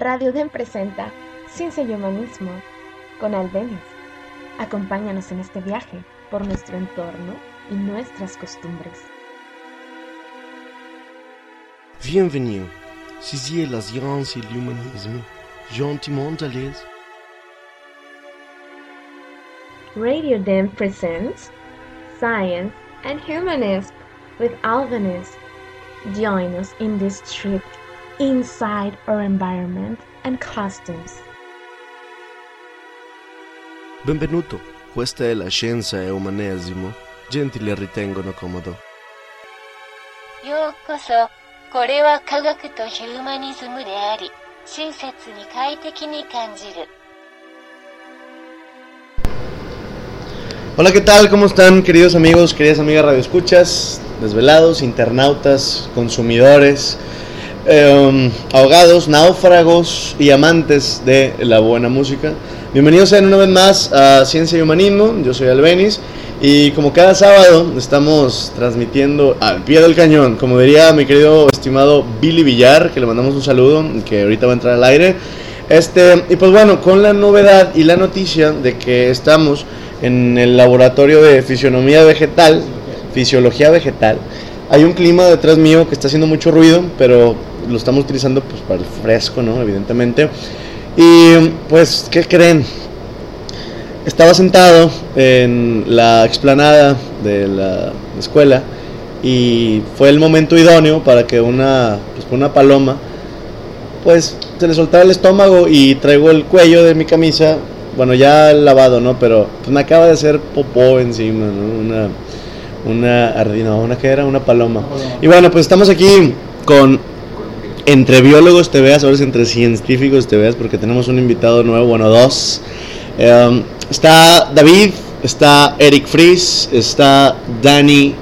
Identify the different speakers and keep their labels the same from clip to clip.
Speaker 1: Radio Den presenta Ciencia y Humanismo con Albenis. Acompáñanos en este viaje por nuestro entorno y nuestras costumbres.
Speaker 2: Bienvenue. Saisiez la science et l'humanisme. Gentiment à l'aise.
Speaker 1: Radio Den presents Science and Humanism with Albanese. Join us in this trip inside our environment and customs.
Speaker 2: Benvenuto, questa è La Scienza e Umanesimo, gentili e ritengono comodo.
Speaker 3: Yokoso, kore wa kagaku to humanism de ari, shinsetsu ni kaiteki ni kanjiru.
Speaker 2: Hola, ¿qué tal? ¿Cómo están, queridos amigos, queridas amigas radioescuchas, desvelados, internautas, consumidores? Eh, ahogados, náufragos y amantes de la buena música? Bienvenidos sean una vez más a Ciencia y Humanismo. Yo soy Albenis y como cada sábado estamos transmitiendo al pie del cañón, como diría mi querido estimado Billy Villar, que le mandamos un saludo, que ahorita va a entrar al aire. Este, y pues bueno, con la novedad y la noticia de que estamos en el laboratorio de fisionomía vegetal, fisiología vegetal. Hay un clima detrás mío que está haciendo mucho ruido, pero lo estamos utilizando pues para el fresco, ¿no? Evidentemente. Y pues, ¿qué creen? Estaba sentado en la explanada de la escuela y fue el momento idóneo para que una, pues, una paloma pues se le soltara el estómago y traigo el cuello de mi camisa, bueno ya lavado, ¿no? Pero pues me acaba de hacer popó encima, ¿no? Una, una ardina, una que era una paloma. Y bueno, pues estamos aquí con entre biólogos te veas, ahora es entre científicos te veas, porque tenemos un invitado nuevo, bueno, dos. Eh, está David, está Eric Fries, está Danny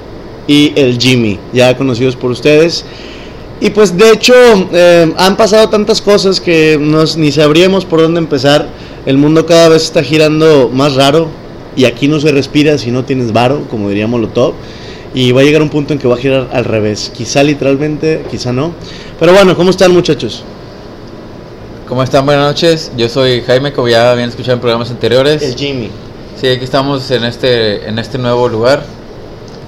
Speaker 2: y el Jimmy, ya conocidos por ustedes. Y pues de hecho eh, han pasado tantas cosas que nos, ni sabríamos por dónde empezar. El mundo cada vez está girando más raro y aquí no se respira si no tienes varo, como diría Molotov. Y va a llegar un punto en que va a girar al revés. Quizá literalmente, quizá no. Pero bueno, ¿cómo están muchachos?
Speaker 4: ¿Cómo están? Buenas noches. Yo soy Jaime, como ya habían escuchado en programas anteriores.
Speaker 2: El Jimmy.
Speaker 4: Sí, aquí estamos en este, en este nuevo lugar.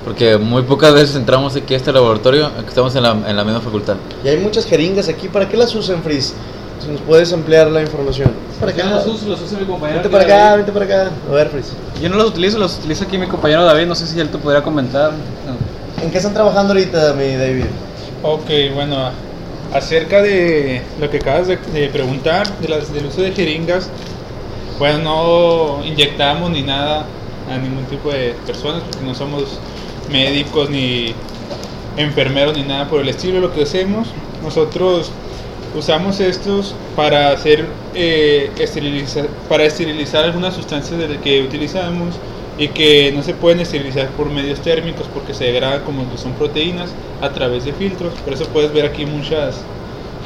Speaker 4: Porque muy pocas veces entramos aquí a este laboratorio. Aquí estamos en la, en la misma facultad.
Speaker 2: Y hay muchas jeringas aquí. ¿Para qué las usan, Frizz? Si nos puedes ampliar la información. Para acá.
Speaker 5: Los uso, los usa mi compañero.
Speaker 2: Vente para acá, vente para acá. A ver, Frizz.
Speaker 5: Yo no los utilizo, los utiliza aquí mi compañero David. No sé si él te podría comentar.
Speaker 2: ¿En qué están trabajando ahorita, mi David?
Speaker 6: Ok, bueno, acerca de lo que acabas de, de preguntar, de las, del uso de jeringas, bueno, no inyectamos ni nada a ningún tipo de personas, porque no somos médicos ni enfermeros ni nada por el estilo. Lo que hacemos, nosotros usamos estos para hacer eh, esterilizar, para esterilizar algunas sustancias de las que utilizamos y que no se pueden esterilizar por medios térmicos porque se degradan como que son proteínas a través de filtros. Por eso puedes ver aquí muchas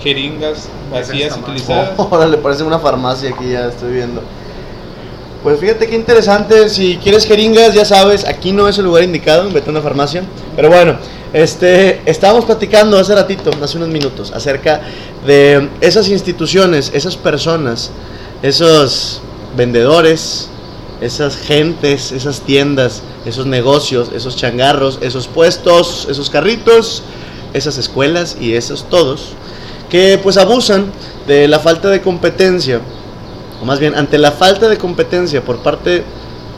Speaker 6: jeringas vacías utilizadas.
Speaker 2: Ahora le parece una farmacia aquí, ya estoy viendo. Pues fíjate qué interesante, si quieres jeringas, ya sabes, aquí no es el lugar indicado, vete a una farmacia. Pero bueno, este, estábamos platicando hace ratito, hace unos minutos, acerca de esas instituciones, esas personas, esos vendedores, esas gentes, esas tiendas, esos negocios, esos changarros, esos puestos, esos carritos, esas escuelas y esos todos, que pues abusan de la falta de competencia, o más bien ante la falta de competencia por parte,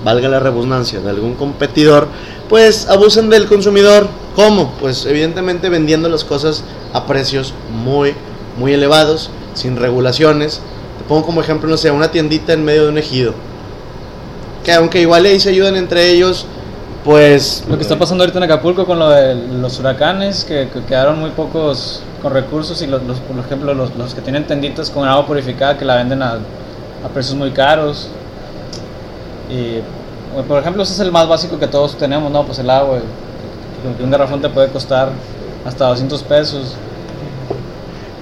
Speaker 2: valga la redundancia, de algún competidor, pues abusan del consumidor. ¿Cómo? Pues evidentemente vendiendo las cosas a precios muy, muy elevados, sin regulaciones. Te pongo como ejemplo, no sé, una tiendita en medio de un ejido. Que aunque igual ahí se ayudan entre ellos, pues...
Speaker 5: Lo que está pasando ahorita en Acapulco con lo de los huracanes, que, que quedaron muy pocos con recursos y los, por ejemplo los, que tienen tenditas con agua purificada que la venden a, precios muy caros. Y por ejemplo ese es el más básico que todos tenemos, ¿no? Pues el agua, que un garrafón te puede costar hasta 200 pesos.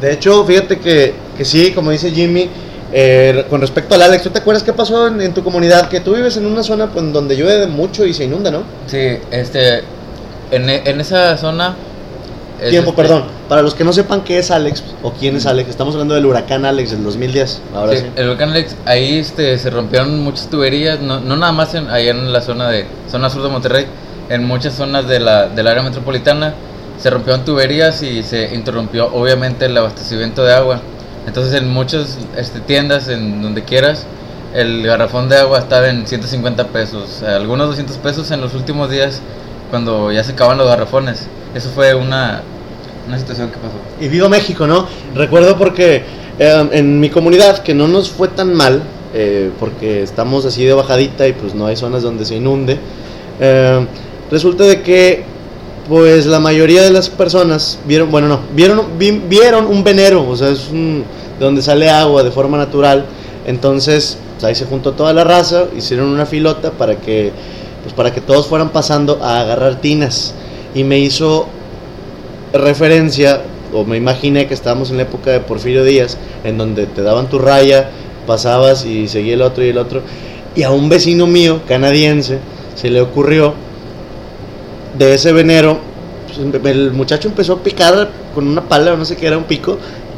Speaker 2: De hecho, fíjate que, que sí, como dice Jimmy, eh, con respecto al Alex, ¿tú te acuerdas qué pasó en, en tu comunidad? Que tú vives en una zona pues, donde llueve mucho y se inunda, ¿no?
Speaker 4: Sí, este, en, en esa zona Es
Speaker 2: Tiempo,
Speaker 4: este-
Speaker 2: perdón. Para los que no sepan qué es Alex o quién es Alex, estamos hablando del huracán Alex del 2010. Ahora
Speaker 4: Sí,
Speaker 2: sí.
Speaker 4: El volcán Alex, ahí este, se rompieron muchas tuberías, no, no nada más en, ahí en la zona de zona sur de Monterrey, en muchas zonas de la, del área metropolitana se rompieron tuberías y se interrumpió obviamente el abastecimiento de agua. Entonces en muchas este, tiendas, en donde quieras, el garrafón de agua estaba en 150 pesos, algunos 200 pesos en los últimos días cuando ya se acaban los garrafones. Eso fue una, una situación que pasó.
Speaker 2: Y viva México, ¿no? Recuerdo porque eh, en mi comunidad, que no nos fue tan mal, eh, porque estamos así de bajadita y pues no hay zonas donde se inunde, eh, resulta de que pues la mayoría de las personas vieron, bueno, no, vieron, vi- vieron un venero, o sea, es un, de donde sale agua de forma natural, entonces pues, ahí se juntó toda la raza, hicieron una filota para que, pues para que todos fueran pasando a agarrar tinas, y me hizo referencia, o me imaginé que estábamos en la época de Porfirio Díaz, en donde te daban tu raya, pasabas y seguía el otro y el otro. Y a un vecino mío, canadiense, se le ocurrió de ese venero, pues, el muchacho empezó a picar con una pala o no sé qué era, un pico,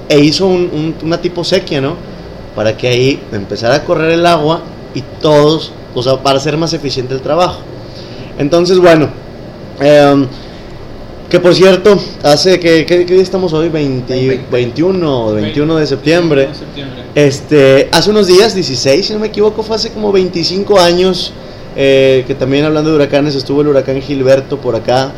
Speaker 2: e hizo un- un- una tipo sequía, ¿no? Para que ahí empezara a correr el agua y todos, o sea, para hacer más eficiente el trabajo. Entonces, bueno, em, que por cierto, hace que, ¿qué, día estamos hoy? 20 21, 21 de septiembre.
Speaker 6: de septiembre.
Speaker 2: Este, hace unos días, 16, si no me equivoco, fue hace como 25 años, eh, que también hablando de huracanes, estuvo el huracán Gilberto por acá.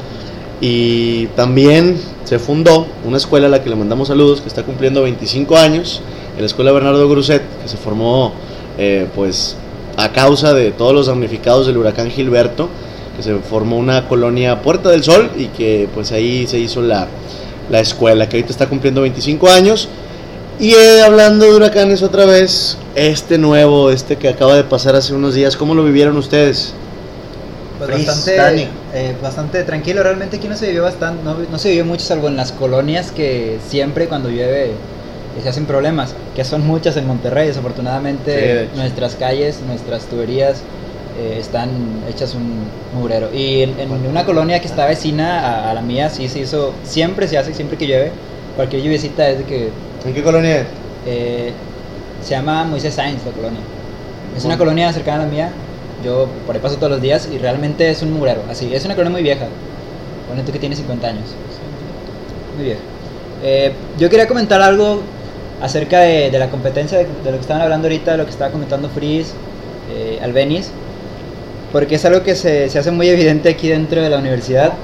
Speaker 2: Y también se fundó una escuela a la que le mandamos saludos, que está cumpliendo 25 años, la escuela Bernardo Gruset, que se formó eh, pues a causa de todos los damnificados del huracán Gilberto, que se formó una colonia Puerta del Sol y que pues ahí se hizo la, la escuela, que ahorita está cumpliendo 25 años. Y eh, hablando de huracanes otra vez, este nuevo, este que acaba de pasar hace unos días, ¿cómo lo vivieron ustedes?
Speaker 7: Pues bastante, eh, bastante tranquilo, realmente aquí no se vivió bastante, no, no se vivió mucho salvo en las colonias que siempre cuando llueve eh, se hacen problemas, que son muchas en Monterrey,
Speaker 2: Sí,
Speaker 7: desafortunadamente
Speaker 2: de
Speaker 7: nuestras calles, nuestras tuberías eh, están hechas un mugrero. Y en, en una colonia que está vecina a, a la mía sí se hizo, siempre se hace, siempre que llueve, cualquier lluviecita es de que
Speaker 2: ¿En qué colonia es?
Speaker 7: eh, se llama Moisés Sainz la colonia. Es una colonia cercana a la mía. Yo por ahí paso todos los días y realmente es un mugrero. Así, es una colonia muy vieja. Ponle tú que tiene 50 años. Muy vieja. Eh, yo quería comentar algo acerca de, de la competencia, de, de lo que estaban hablando ahorita, de lo que estaba comentando Frizz, eh, Albeniz. Porque es algo que se, se hace muy evidente aquí dentro de la universidad.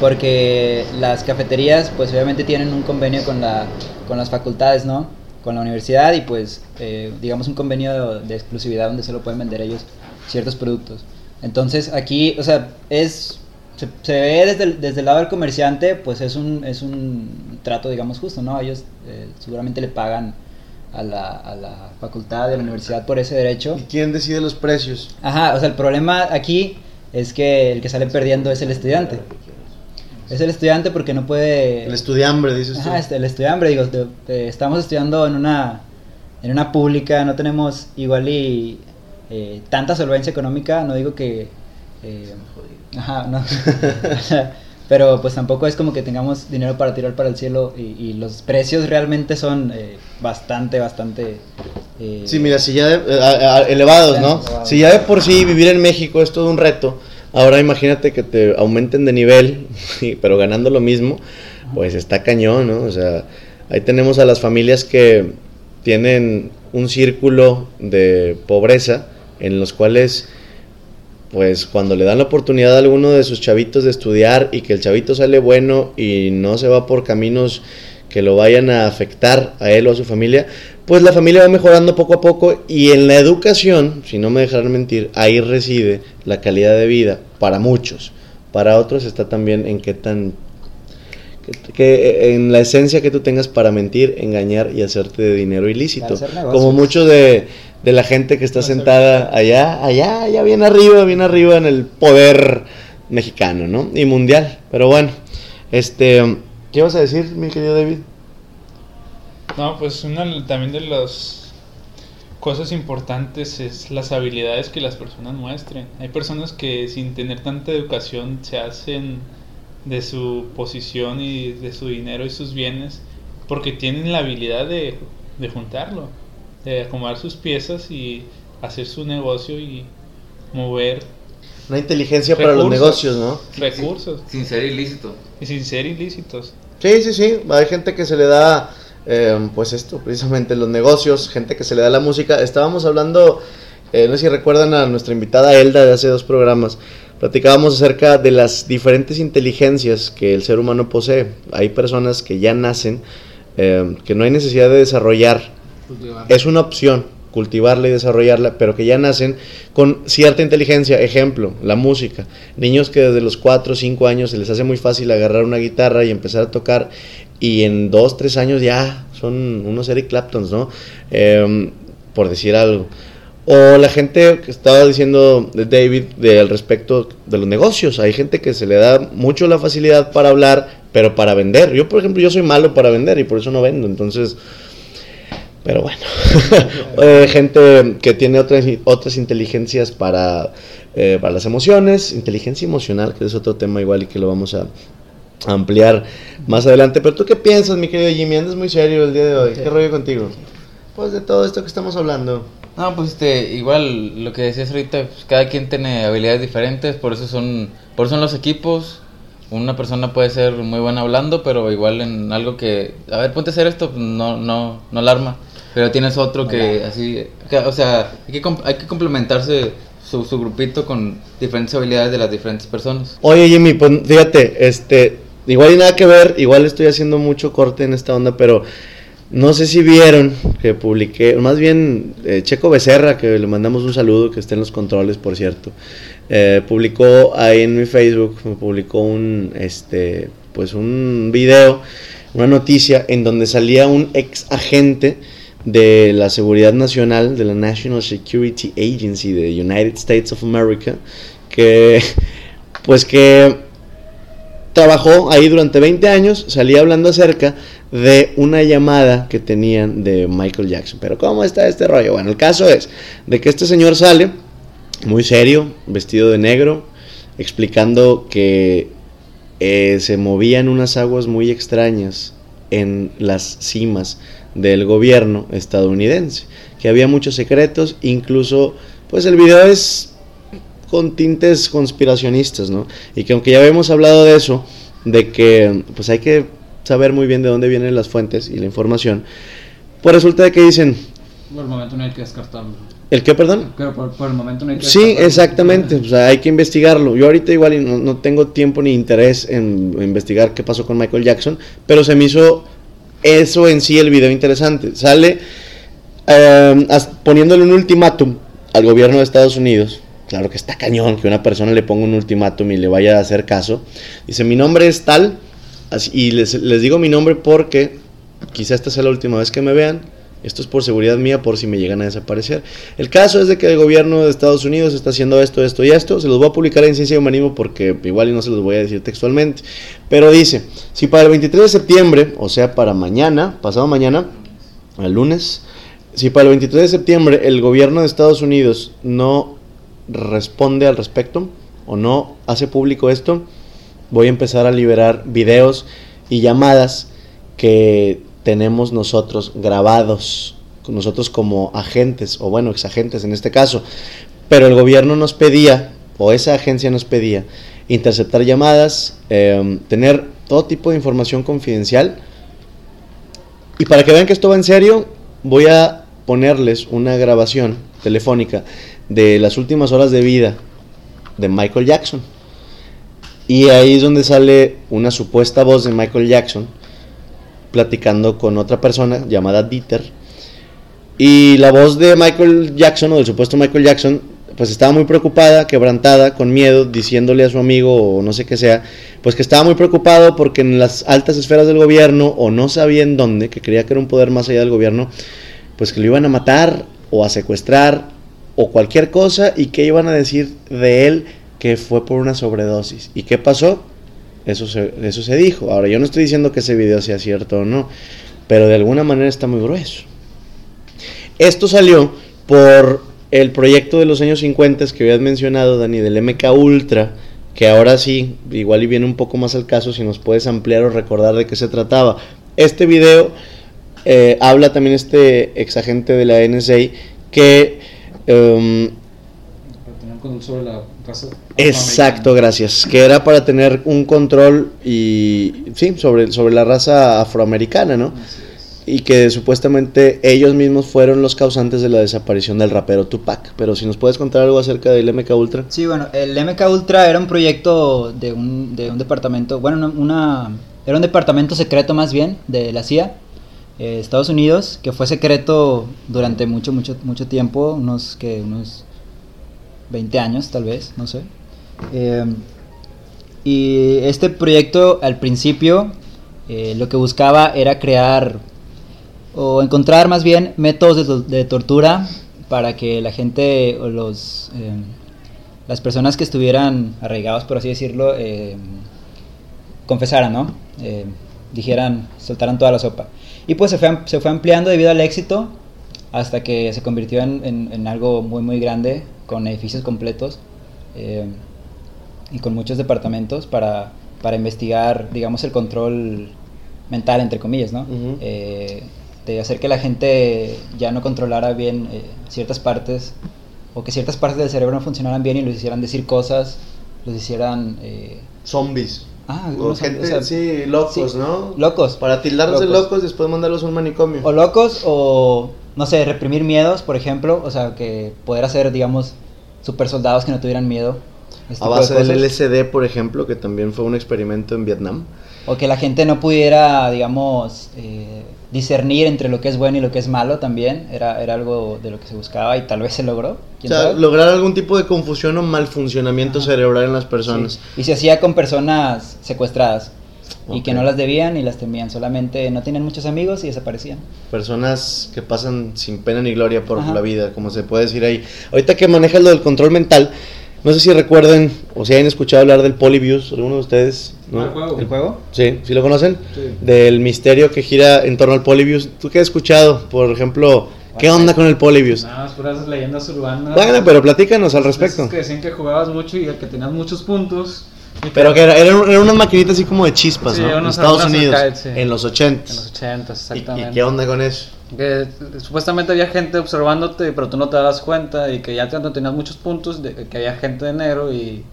Speaker 7: Porque las cafeterías, pues obviamente tienen un convenio con, la, con las facultades, ¿no? Con la universidad y pues, eh, digamos, un convenio de, de exclusividad donde solo pueden vender ellos ciertos productos. Entonces aquí, o sea, es, se, se ve desde el, desde el lado del comerciante, pues es un, es un trato, digamos, justo, ¿no? Ellos eh, seguramente le pagan a la, a la facultad de la universidad por ese derecho.
Speaker 2: ¿Y quién decide los precios?
Speaker 7: Ajá, o sea, el problema aquí es que el que sale perdiendo es el estudiante. Es el estudiante porque no puede...
Speaker 2: El estudiambre, dices tú.
Speaker 7: Ajá, este, el estudiante, digo, estamos estudiando en una, en una pública, no tenemos igual y eh, tanta solvencia económica, no digo que... eh, ajá, no. Pero pues tampoco es como que tengamos dinero para tirar para el cielo y, y los precios realmente son eh, bastante, bastante... eh,
Speaker 2: Sí, mira, si ya de- eh, elevados, ¿no?
Speaker 7: Elevados.
Speaker 2: Si ya de por sí vivir en México es todo un reto, ahora imagínate que te aumenten de nivel, pero ganando lo mismo, pues está cañón, ¿no? O sea, ahí tenemos a las familias que tienen un círculo de pobreza en los cuales pues cuando le dan la oportunidad a alguno de sus chavitos de estudiar y que el chavito sale bueno y no se va por caminos que lo vayan a afectar a él o a su familia, pues la familia va mejorando poco a poco y en la educación, si no me dejarán mentir, ahí reside la calidad de vida para muchos. Para otros está también en qué tan que, que en la esencia que tú tengas para mentir, engañar y hacerte de dinero ilícito. Como mucho de, de la gente que está sentada allá, allá, allá bien arriba, bien arriba en el poder mexicano, ¿no? Y mundial. Pero bueno, este, ¿qué vas a decir, mi querido David?
Speaker 6: No, pues una también de las cosas importantes es las habilidades que las personas muestren. Hay personas que sin tener tanta educación se hacen de su posición y de su dinero y sus bienes porque tienen la habilidad de, de juntarlo, de acomodar sus piezas y hacer su negocio y mover
Speaker 2: Una inteligencia para los negocios, ¿no?
Speaker 6: recursos
Speaker 4: Sin ser ilícito.
Speaker 6: y sin ser ilícitos.
Speaker 2: Sí, sí, sí. Hay gente que se le da, eh, pues esto, precisamente los negocios, gente que se le da la música. Estábamos hablando, eh, no sé si recuerdan a nuestra invitada Elda de hace dos programas. Platicábamos acerca de las diferentes inteligencias que el ser humano posee. Hay personas que ya nacen, eh, que no hay necesidad de desarrollar. Es una opción cultivarla y desarrollarla, pero que ya nacen con cierta inteligencia. Ejemplo, la música. Niños que desde los 4 o 5 años se les hace muy fácil agarrar una guitarra y empezar a tocar y en 2, 3 años ya son unos Eric Claptons, ¿no? Em, por decir algo. O la gente que estaba diciendo David al respecto de los negocios. Hay gente que se le da mucho la facilidad para hablar, pero para vender. Yo, por ejemplo, yo soy malo para vender y por eso no vendo. Entonces, pero bueno, Eh, gente que tiene otras, otras inteligencias para, eh, para las emociones, inteligencia emocional, que es otro tema igual y que lo vamos a ampliar más adelante. Pero tú qué piensas, mi querido Jimmy, andas muy serio el día de hoy. ¿Qué rollo contigo? Pues de todo esto que estamos hablando.
Speaker 4: No, pues este, igual lo que decías ahorita, pues, cada quien tiene habilidades diferentes, por eso son, por eso son los equipos. Una persona puede ser muy buena hablando, pero igual en algo que, a ver, ponte a hacer esto, pues, no, no, no alarma. Pero tienes otro que así, que- o sea, hay que, hay que complementarse su, su grupito con diferentes habilidades de las diferentes personas.
Speaker 2: Oye Jimmy, pues fíjate, este, igual y nada que ver, igual estoy haciendo mucho corte en esta onda, pero no sé si vieron que publiqué, más bien eh, Checo Becerra, que le mandamos un saludo, que está en los controles, por cierto, eh, publicó ahí en mi Facebook, me publicó un, este, pues un video, una noticia en donde salía un ex agente de la Seguridad Nacional, de la National Security Agency de United States of America, que pues que trabajó ahí durante 20 años, salía hablando acerca de una llamada que tenían de Michael Jackson. Pero ¿cómo está este rollo? Bueno, el caso es de que este señor sale muy serio, vestido de negro, explicando que eh, se movían unas aguas muy extrañas en las cimas del gobierno estadounidense, que había muchos secretos, incluso pues el video es con tintes conspiracionistas, ¿no? Y que aunque ya habíamos hablado de eso, de que pues hay que saber muy bien de dónde vienen las fuentes y la información, pues resulta de que dicen,
Speaker 5: Por el momento no hay que descartarlo.
Speaker 2: ¿el qué, perdón?
Speaker 5: Pero por, por el momento no hay que
Speaker 2: Sí,
Speaker 5: descartarlo.
Speaker 2: exactamente, o sea, hay que investigarlo. Yo ahorita igual no, no tengo tiempo ni interés en investigar qué pasó con Michael Jackson, pero se me hizo eso en sí el video interesante. Sale as- poniéndole un ultimátum al gobierno de Estados Unidos. Claro que está cañón que una persona le ponga un ultimátum y le vaya a hacer caso. Dice, mi nombre es tal, y les, les digo mi nombre porque quizá esta sea la última vez que me vean. Esto es por seguridad mía, por si me llegan a desaparecer. El caso es de que el gobierno de Estados Unidos está haciendo esto, esto y esto. Se los voy a publicar en Ciencia y Humanismo porque igual y no se los voy a decir textualmente. Pero dice, si para el 23 de septiembre, o sea, para mañana, pasado mañana, el lunes, si para el 23 de septiembre el gobierno de Estados Unidos no responde al respecto o no hace público esto, voy a empezar a liberar videos y llamadas que tenemos nosotros grabados, nosotros como agentes, o bueno, exagentes en este caso. Pero el gobierno nos pedía, o esa agencia nos pedía, interceptar llamadas, eh, tener todo tipo de información confidencial. Y para que vean que esto va en serio, voy a ponerles una grabación telefónica de las últimas horas de vida de Michael Jackson. Y ahí es donde sale una supuesta voz de Michael Jackson platicando con otra persona llamada Dieter. Y la voz de Michael Jackson o del supuesto Michael Jackson pues estaba muy preocupada, quebrantada, con miedo, diciéndole a su amigo o no sé qué sea, pues que estaba muy preocupado porque en las altas esferas del gobierno o no sabía en dónde, que creía que era un poder más allá del gobierno, pues que lo iban a matar o a secuestrar o cualquier cosa y que iban a decir de él que fue por una sobredosis. ¿Y qué pasó? Eso se, eso se dijo. Ahora, yo no estoy diciendo que ese video sea cierto o no, pero de alguna manera está muy grueso. Esto salió por el proyecto de los años 50 que habías mencionado, Dani, del MK Ultra, que ahora sí, igual y viene un poco más al caso si nos puedes ampliar o recordar de qué se trataba. Este video eh, habla también este ex agente de la NSA que...
Speaker 5: control sobre la
Speaker 2: Exacto, gracias. Que era para tener un control y sí, sobre, sobre la raza afroamericana, ¿no? Y que supuestamente ellos mismos fueron los causantes de la desaparición del rapero Tupac. Pero si nos puedes contar algo acerca del MK Ultra.
Speaker 7: Sí, bueno, el MK Ultra era un proyecto de un, de un departamento, bueno, una, una- era un departamento secreto más bien de la CIA, eh, Estados Unidos, que fue secreto durante mucho, mucho, mucho tiempo, unos que unos 20 años tal vez, no sé. Eh, y este proyecto al principio eh, lo que buscaba era crear o encontrar más bien métodos de, to- de tortura para que la gente o los eh, las personas que estuvieran arraigados por así decirlo eh, confesaran no dijeran soltaran toda la sopa y pues se fue, se fue ampliando debido al éxito hasta que se convirtió en- en algo muy muy grande con edificios completos eh, y con muchos departamentos para, para investigar digamos el control mental entre comillas no
Speaker 2: Ujú.
Speaker 7: Eh, de hacer que la gente ya no controlara bien eh, ciertas partes o que ciertas partes del cerebro no funcionaran bien y los hicieran decir cosas los hicieran eh,
Speaker 2: Zombies.
Speaker 7: ah,
Speaker 2: O gente,
Speaker 7: o sea,
Speaker 2: sí, locos,
Speaker 7: sí,
Speaker 2: ¿no?
Speaker 7: locos
Speaker 2: Para tildarlos de
Speaker 7: Locos.
Speaker 2: locos, después mandarlos a un manicomio.
Speaker 7: o locos o no sé reprimir miedos por ejemplo o sea que poder hacer digamos super soldados que no tuvieran miedo este
Speaker 2: a
Speaker 7: de
Speaker 2: base del. LSD, por ejemplo, que también fue un experimento en Vietnam.
Speaker 7: o que la gente no pudiera digamos eh, discernir entre lo que es bueno y lo que es malo también era, era algo de lo que se buscaba y tal vez se logró
Speaker 2: O
Speaker 7: ¿quién
Speaker 2: sea,
Speaker 7: sabe?
Speaker 2: lograr algún tipo de confusión o malfuncionamiento
Speaker 7: Ajá.
Speaker 2: cerebral en las personas.
Speaker 7: Sí. Y se hacía con personas secuestradas y que no las debían ni las temían, solamente no tenían muchos amigos y desaparecían.
Speaker 2: Personas que pasan sin pena ni gloria por
Speaker 7: Ajá.
Speaker 2: la vida, como se puede decir ahí. Ahorita que manejas lo del control mental, no sé si recuerden o si hayan escuchado hablar del Polybius, alguno de ustedes. ¿no?
Speaker 5: El juego.
Speaker 7: ¿El juego?
Speaker 2: Sí, ¿sí lo conocen?
Speaker 5: Sí.
Speaker 2: Del misterio que gira en torno al Polybius. ¿Tú qué has escuchado? Por ejemplo, ¿qué onda con el Polybius?
Speaker 5: Nada más puras leyendas urbanas.
Speaker 2: Bueno, pero platícanos al respecto.
Speaker 5: Esos que decían que jugabas mucho y que tenías muchos puntos. Y
Speaker 2: Pero que era, era, era una maquinita así como de chispas,
Speaker 5: Sí,
Speaker 2: ¿no? En Estados Unidos,
Speaker 5: arcades, sí.
Speaker 2: en los 80
Speaker 5: En los 80,
Speaker 2: ¿Y,
Speaker 5: exactamente.
Speaker 2: y qué onda con eso?
Speaker 5: Que eh, supuestamente había gente observándote, pero tú no te dabas cuenta y que ya cuando tenías muchos puntos, de, que había gente de negro y...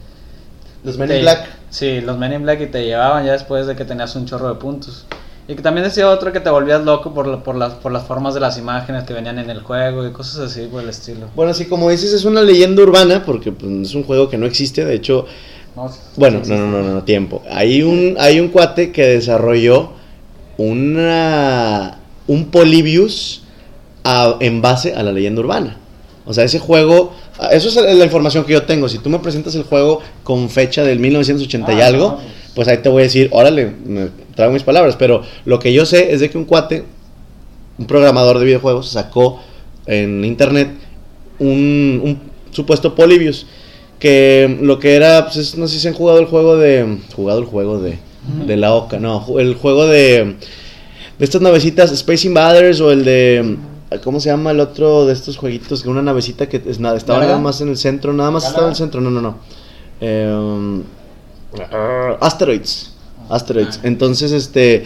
Speaker 2: Los Men
Speaker 5: te-
Speaker 2: in Black.
Speaker 5: Sí, los Men in Black y te llevaban ya después de que tenías un chorro de puntos. Y que también decía otro que te volvías loco por, la- por, las, por las formas de las imágenes que venían en el juego y cosas así por el estilo.
Speaker 2: Bueno, así como dices, es una leyenda urbana porque pues, es un juego que no existe. De hecho,
Speaker 5: No,
Speaker 2: bueno, no, no, no, no, no, tiempo. Hay un, hay un cuate que desarrolló una, un Polybius a- en base a la leyenda urbana. O sea, ese juego, eso es la información que yo tengo. Si tú me presentas el juego con fecha del 1980 y
Speaker 5: Ah,
Speaker 2: algo,
Speaker 5: no,
Speaker 2: pues ahí te voy a decir, órale, me traigo mis palabras. Pero lo que yo sé es de que un cuate, un programador de videojuegos, sacó en internet un, un supuesto Polybius. Que lo que era, pues es- no sé si han jugado el juego de. Jugado el juego de. De la Oca, no, el juego de. De estas navecitas, Space Invaders o el de. ¿Cómo se llama el otro de estos jueguitos? Que una navecita que es nada, estaba nada más en el centro, nada más estaba en el centro, no, no, no. Ah, Asteroids. Asteroids. Entonces, este.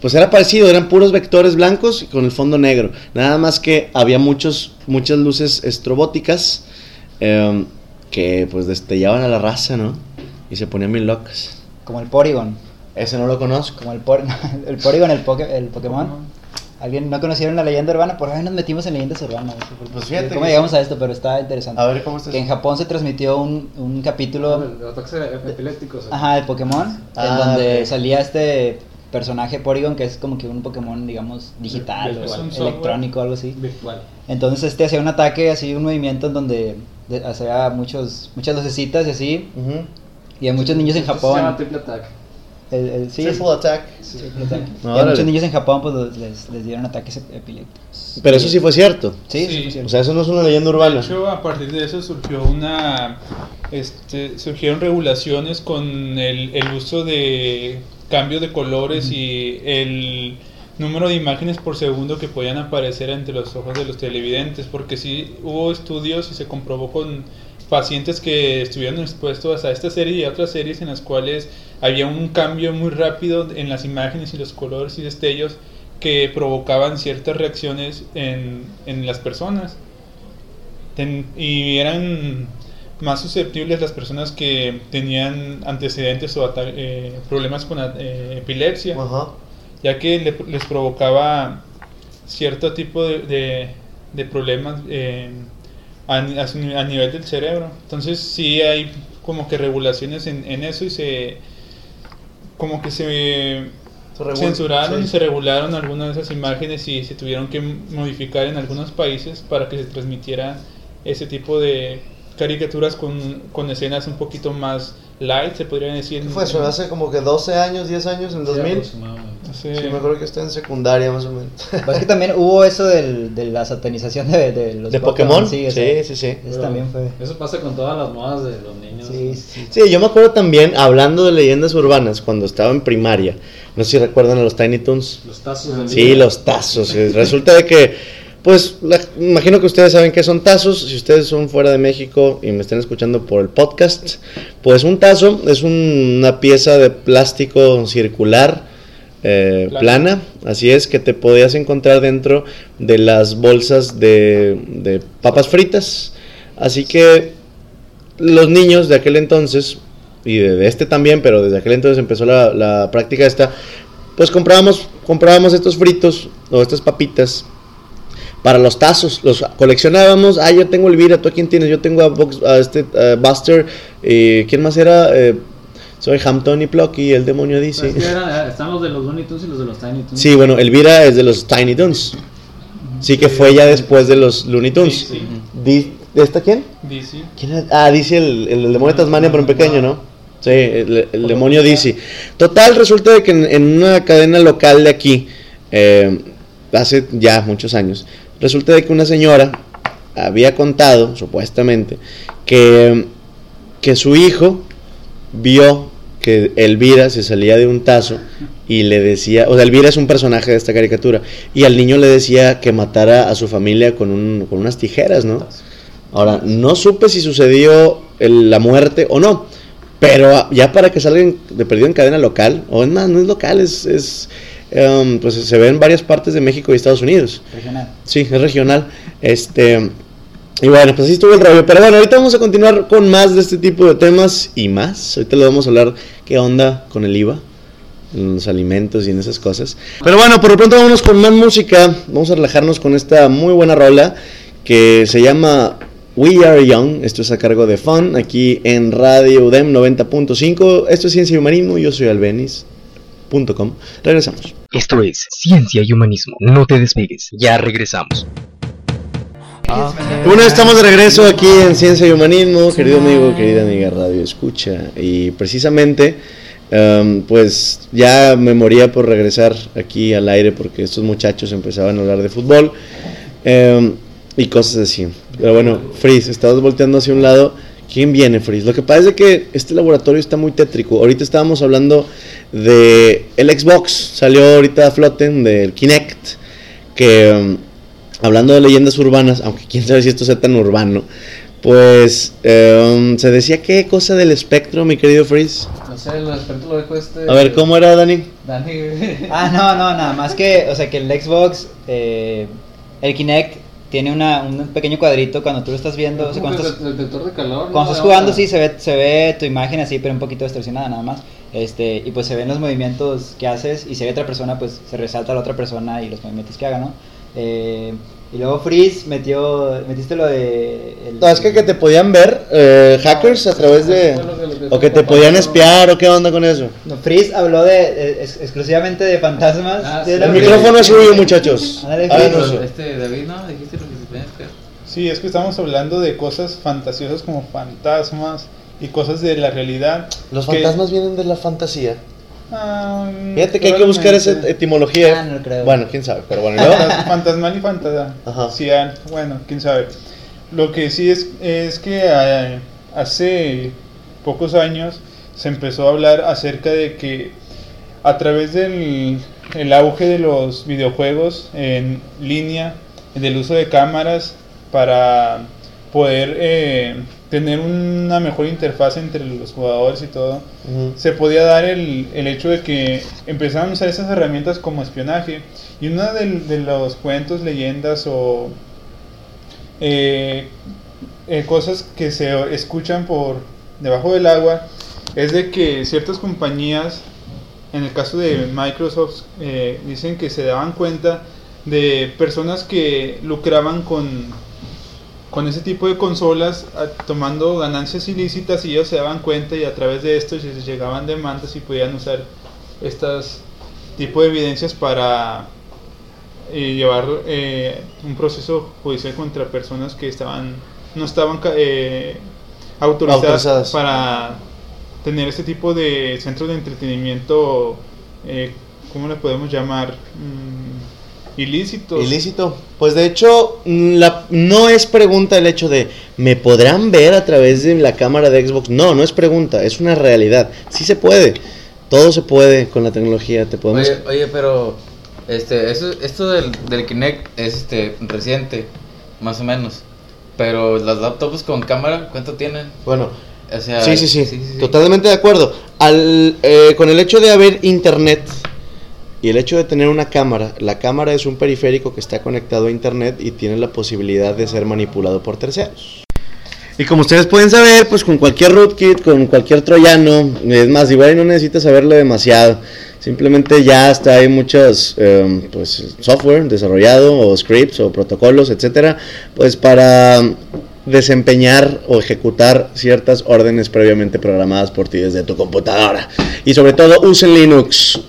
Speaker 2: Pues era parecido, eran puros vectores blancos y con el fondo negro. Nada más que había muchos, muchas luces estrobóticas em, que pues destellaban a la raza, ¿no? Y se ponían bien locas.
Speaker 7: Como el Porygon,
Speaker 2: Ese no lo conozco.
Speaker 7: como el, por, el Porygon, el, Poké- el Pokémon. ¿Alguien no conocieron la leyenda urbana? Por ahí nos metimos en leyendas urbanas.
Speaker 2: Pues fíjate
Speaker 7: ¿Cómo llegamos a esto? Pero está interesante.
Speaker 2: A ver, ¿cómo estás?
Speaker 7: Que en Japón se transmitió un, un capítulo
Speaker 5: Los ataques epilépticos.
Speaker 7: Ajá, de Pokémon,
Speaker 2: Ah,
Speaker 7: en donde
Speaker 2: ok.
Speaker 7: salía este personaje Porygon, que es como que un Pokémon, digamos, digital
Speaker 5: Es
Speaker 7: o electrónico algo así.
Speaker 5: Virtual.
Speaker 7: Entonces este hacía un ataque, así un movimiento en donde de- hacía muchos, muchas lucecitas y así.
Speaker 2: Ujú.
Speaker 7: Y hay muchos niños en
Speaker 5: Esto Se llama
Speaker 7: Japón.
Speaker 5: triple attack.
Speaker 7: El, el- sí,
Speaker 2: Triple Attack.
Speaker 7: sí, triple ataque.
Speaker 2: No,
Speaker 7: y a muchos niños en Japón pues les, les dieron ataques ep- epilépticos.
Speaker 2: Pero eso sí fue cierto.
Speaker 7: Sí,
Speaker 6: Sí.
Speaker 7: fue cierto.
Speaker 2: O sea, eso no es una leyenda
Speaker 6: De
Speaker 2: urbana.
Speaker 6: hecho, a partir de eso surgió una, este, surgieron regulaciones con el, el uso de cambios de colores y el número de imágenes por segundo que podían aparecer entre los ojos de los televidentes, porque sí hubo estudios y se comprobó con pacientes que estuvieron expuestos a esta serie y a otras series en las cuales había un cambio muy rápido en las imágenes y los colores y destellos que provocaban ciertas reacciones en, en las personas. Y eran más susceptibles las personas que tenían antecedentes o eh, problemas con eh, epilepsia. Ya que le- les provocaba cierto tipo de, de- de problemas eh, a, nivel del cerebro. Entonces sí hay como que regulaciones en, en eso y se como que se censuraron
Speaker 2: sí.
Speaker 6: y se regularon algunas de esas imágenes y se tuvieron que modificar en algunos países para que se transmitiera ese tipo de caricaturas con, con escenas un poquito más light, se podría decir.
Speaker 2: ¿Qué fue eso? Hace como que 12 años, 10 años, en el 2000.
Speaker 6: No sé.
Speaker 2: Sí, me acuerdo que está en secundaria más o menos.
Speaker 7: Pues que también hubo eso del, de la satanización de, de los
Speaker 2: ¿De Pokémon?
Speaker 7: Sí,
Speaker 2: Sí, sí, sí.
Speaker 7: Eso también fue.
Speaker 5: Eso pasa con todas las modas de los niños.
Speaker 7: Sí, sí.
Speaker 2: Sí, yo me acuerdo también, hablando de leyendas urbanas, cuando estaba en primaria. No sé si recuerdan a los Tiny Toons.
Speaker 5: Los tazos
Speaker 2: Sí, los tazos. Resulta de que, pues, la- imagino que ustedes saben qué son tazos. Si ustedes son fuera de México y me están escuchando por el podcast, pues un tazo es un- una pieza de plástico circular. eh,
Speaker 6: Plana.
Speaker 2: así es que te podías encontrar dentro de las bolsas de, de papas fritas. Así que los niños de aquel entonces, y de, de este también, pero desde aquel entonces empezó la, la práctica esta, pues comprábamos, comprábamos estos fritos o estas papitas para los tazos, los coleccionábamos, ah, yo tengo Elvira, ¿tú a quién tienes? Yo tengo a, Box- a este a Buster, eh, ¿quién más era? Eh, soy Hampton y Plucky, el demonio dice.
Speaker 5: Es que eran- están los de los Looney Tunes y los de los Tiny Toons.
Speaker 2: Sí, bueno, Elvira es de los Tiny Toons. Sí, que fue ya después de los Looney Tunes.
Speaker 6: Sí, sí.
Speaker 2: ¿Esta quién?
Speaker 6: DC.
Speaker 2: Ah, dice el, el, el demonio de Tasmania, pero en pequeño, ¿no? Sí, el, el demonio dice. Total, resulta de que en, en una cadena local de aquí, eh, hace ya muchos años, resulta de que una señora había contado, supuestamente, que, que su hijo vio que Elvira se salía de un tazo y le decía, o sea, Elvira es un personaje de esta caricatura, y al niño le decía que matara a su familia con, un, con unas tijeras, ¿no? Ahora, no supe si sucedió la muerte o no, pero ya para que salgan de perdido en cadena local, o es más, no es local, es, em, pues se ve en varias partes de México y Estados Unidos.
Speaker 7: Regional.
Speaker 2: Sí, es regional. Este. Y bueno, pues así estuvo el rollo. Pero bueno, ahorita vamos a continuar con más de este tipo de temas y más. Ahorita le vamos a hablar qué onda con el IVA, en los alimentos y en esas cosas. Pero bueno, por lo pronto vámonos con más música. Vamos a relajarnos con esta muy buena rola que se llama We Are Young. Esto es a cargo de Fun aquí en Radio UDEM 90.5. Esto es Ciencia y Humanismo. Yo soy Regresamos.
Speaker 8: Esto es Ciencia y Humanismo. No te despegues. Ya regresamos.
Speaker 2: Bueno, estamos de regreso aquí en Ciencia y Humanismo, querido amigo, querida amiga Radio Escucha. Y precisamente, em, pues ya me moría por regresar aquí al aire porque estos muchachos empezaban a hablar de fútbol em, y cosas así. Pero bueno, Frizz, estabas volteando hacia un lado. ¿Quién viene, Frizz? Lo que pasa es que este laboratorio está muy tétrico. Ahorita estábamos hablando de el Xbox, salió ahorita a flote del Kinect, que... em, hablando de leyendas urbanas, aunque quién sabe si esto sea tan urbano, pues eh, se decía qué cosa del espectro, mi querido Freeze.
Speaker 5: No sé, el experto lo dijo este.
Speaker 2: A ver, ¿cómo era, Dani?
Speaker 5: Dani.
Speaker 7: Ah, no, no, nada más que, o sea, que el Xbox, eh, el Kinect, tiene una, un pequeño cuadrito cuando tú lo estás viendo. O sea, cuando estás,
Speaker 5: el detector de calor. ¿no?
Speaker 7: cuando estás jugando, sí, se ve, se ve tu imagen así, pero un poquito distorsionada nada más. Este, y pues se ven los movimientos que haces, y si hay otra persona, pues se resalta a la otra persona y los movimientos que haga, ¿no? Eh, y luego Freeze metió, metiste lo de... el-
Speaker 2: No, es que, que te podían ver eh, hackers a través de... O que te podían espiar, o qué onda con eso.
Speaker 7: No, Freeze habló de, de- ex- exclusivamente de fantasmas.
Speaker 5: Ah, sí.
Speaker 2: El micrófono es suyo, muchachos.
Speaker 7: Ándale,
Speaker 2: Ah,
Speaker 7: Freeze.
Speaker 2: no.
Speaker 4: Este, David, ¿no?
Speaker 6: Sí, es que estamos hablando de cosas fantasiosas como fantasmas y cosas de la realidad.
Speaker 2: Los
Speaker 6: que-
Speaker 2: fantasmas vienen de la fantasía.
Speaker 6: Ah,
Speaker 2: Fíjate que hay que buscar esa etimología.
Speaker 7: Ah, no creo.
Speaker 2: Bueno, quién sabe, pero bueno.
Speaker 6: Fantas- Fantasmal y fantasma.
Speaker 2: Ajá.
Speaker 6: Sí, bueno, quién sabe. Lo que sí es, es que eh, hace pocos años se empezó a hablar acerca de que a través del el auge de los videojuegos en línea, del uso de cámaras para poder eh, tener una mejor interfaz entre los jugadores y todo, se podía dar el, el hecho de que empezaban a usar esas herramientas como espionaje. Y uno de, los cuentos, leyendas o eh, eh, cosas que se escuchan por debajo del agua es de que ciertas compañías, en el caso de Microsoft, eh, dicen que se daban cuenta de personas que lucraban con, con ese tipo de consolas a- tomando ganancias ilícitas y ellos se daban cuenta y a través de esto les llegaban demandas y podían usar estas tipo de evidencias para eh, llevar eh, un proceso judicial contra personas que estaban no estaban eh, autorizadas,
Speaker 2: Autorizadas.
Speaker 6: para tener este tipo de centros de entretenimiento eh, ¿cómo le podemos llamar? Mm, ilícitos
Speaker 2: Ilícito. Pues de hecho, mm, la, no es pregunta el hecho de ¿me podrán ver a través de la cámara de Xbox? No, no es pregunta, es una realidad. Sí se puede. Todo se puede con la tecnología. Te podemos.
Speaker 4: Oye, oye, pero este, eso, esto del, del Kinect es este reciente, más o menos. Pero las laptops con cámara, ¿cuánto tienen?
Speaker 2: Bueno,
Speaker 4: O sea,
Speaker 2: sí, sí, sí, Totalmente de acuerdo. Al, eh, con el hecho de haber internet y el hecho de tener una cámara, la cámara es un periférico que está conectado a internet y tiene la posibilidad de ser manipulado por terceros. Y como ustedes pueden saber, pues con cualquier rootkit, con cualquier troyano, es más, igual no necesitas saberle demasiado. Simplemente ya hasta hay muchos em, pues, software desarrollado o scripts o protocolos, etcétera, pues para desempeñar o ejecutar ciertas órdenes previamente programadas por ti desde tu computadora. Y sobre todo usen Linux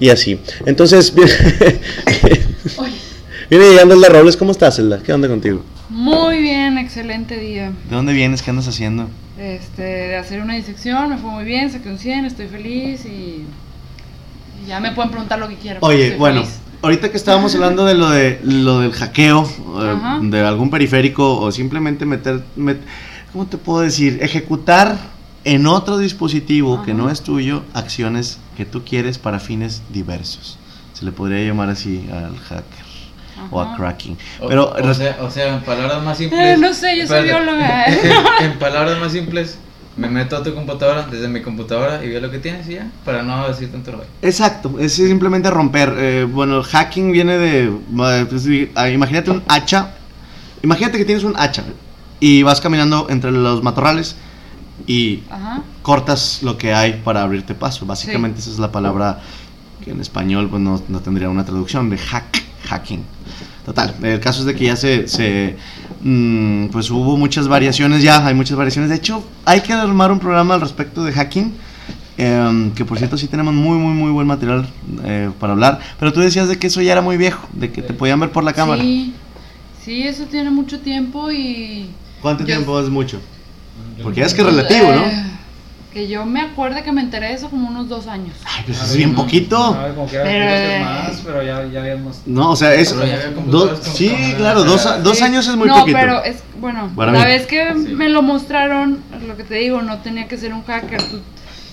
Speaker 2: y así. Entonces, viene llegando el de Robles. ¿Cómo estás, Zelda? ¿Qué onda contigo?
Speaker 9: Muy bien, excelente día.
Speaker 2: ¿De dónde vienes? ¿Qué andas haciendo?
Speaker 9: Este, de hacer una disección, me fue muy bien, saqué un 100, estoy feliz y, y ya me pueden preguntar lo que quieran.
Speaker 2: Oye, bueno,
Speaker 9: feliz.
Speaker 2: ahorita que estábamos hablando de lo de lo del hackeo eh,
Speaker 9: Ajá.
Speaker 2: de algún periférico o simplemente meter, met- ¿cómo te puedo decir? Ejecutar en otro dispositivo que
Speaker 9: Ajá.
Speaker 2: no es tuyo acciones que tú quieres para fines diversos. Se le podría llamar así al hacker o a
Speaker 9: Ajá.
Speaker 2: cracking.
Speaker 4: O-
Speaker 2: Pero
Speaker 4: o, sea, o sea, en palabras más simples.
Speaker 9: Eh, no sé, yo soy bióloga.
Speaker 4: en, en palabras más simples, me meto a tu computadora desde mi computadora y veo lo que tienes y ya, para no decir tanto rollo.
Speaker 2: Exacto, es simplemente romper. Eh, bueno, el hacking viene de. eh, pues, ah, imagínate un hacha. Imagínate que tienes un hacha y vas caminando entre los matorrales y
Speaker 9: Ajá.
Speaker 2: cortas lo que hay para abrirte paso. Básicamente esa es la palabra que en español pues, no, no tendría una traducción de hack, hacking. Total, el caso es de que ya se, se, mm, pues hubo muchas variaciones ya, hay muchas variaciones. De hecho, hay que armar un programa al respecto de hacking. em, que por cierto sí tenemos muy muy muy buen material eh, para hablar pero tú decías de que eso ya era muy viejo de que te podían ver por la cámara
Speaker 9: Sí, sí, eso tiene mucho tiempo y...
Speaker 2: ¿cuánto
Speaker 9: Yo-
Speaker 2: tiempo es mucho? Porque es que es relativo ¿no?
Speaker 9: Eh, que yo me acuerdo que me enteré de eso como unos dos años.
Speaker 2: Ay, pues es bien poquito
Speaker 5: No, como que era
Speaker 9: Pero,
Speaker 5: veces
Speaker 9: eh,
Speaker 5: más, pero ya, ya habíamos.
Speaker 2: No, o sea, es. Dos- sí, claro, dos,
Speaker 4: sea,
Speaker 2: dos
Speaker 9: Sí.
Speaker 2: años es muy
Speaker 9: no,
Speaker 2: poquito.
Speaker 9: pero es, bueno,
Speaker 2: Para
Speaker 9: la
Speaker 2: mí.
Speaker 9: vez que
Speaker 4: Sí.
Speaker 9: me lo mostraron, lo que te digo, no tenía que ser un hacker. tú-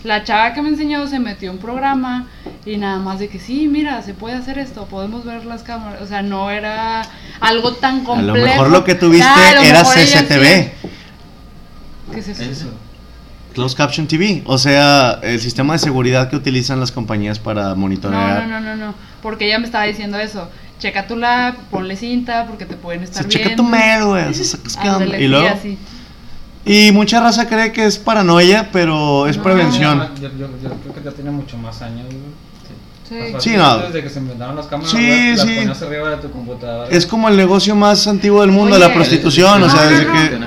Speaker 9: la chava que me enseñó se metió un programa y nada más de que sí, mira, se puede hacer esto, podemos ver las cámaras. O sea, no era algo tan
Speaker 2: A
Speaker 9: complejo.
Speaker 2: lo mejor lo que tuviste
Speaker 9: Ah, a lo
Speaker 2: era CCTV,
Speaker 9: sí. ¿Qué es eso?
Speaker 4: Eso.
Speaker 2: Closed Caption TV. O sea, el sistema de seguridad que utilizan las compañías para
Speaker 9: No,
Speaker 2: monitorear.
Speaker 9: no, no, no, no, porque ella me estaba diciendo eso. Checa tu lab, ponle cinta porque te pueden
Speaker 2: O
Speaker 9: estar
Speaker 2: sea,
Speaker 9: viendo.
Speaker 2: checa tu mail, güey. o Y
Speaker 9: sí,
Speaker 2: luego.
Speaker 9: así.
Speaker 2: Y mucha raza cree que es paranoia, pero es
Speaker 9: No.
Speaker 2: prevención.
Speaker 5: Yo, yo, yo creo que ya tiene mucho más años, güey.
Speaker 9: Sí.
Speaker 2: Sí,
Speaker 5: fácil,
Speaker 2: no.
Speaker 5: Desde que se inventaron las cámaras,
Speaker 2: Sí,
Speaker 5: las
Speaker 2: sí.
Speaker 5: ponías arriba de tu computadora.
Speaker 2: Es como el negocio más antiguo del mundo,
Speaker 9: Oye.
Speaker 2: la prostitución. o sea,
Speaker 9: No,
Speaker 2: desde
Speaker 9: no,
Speaker 2: que.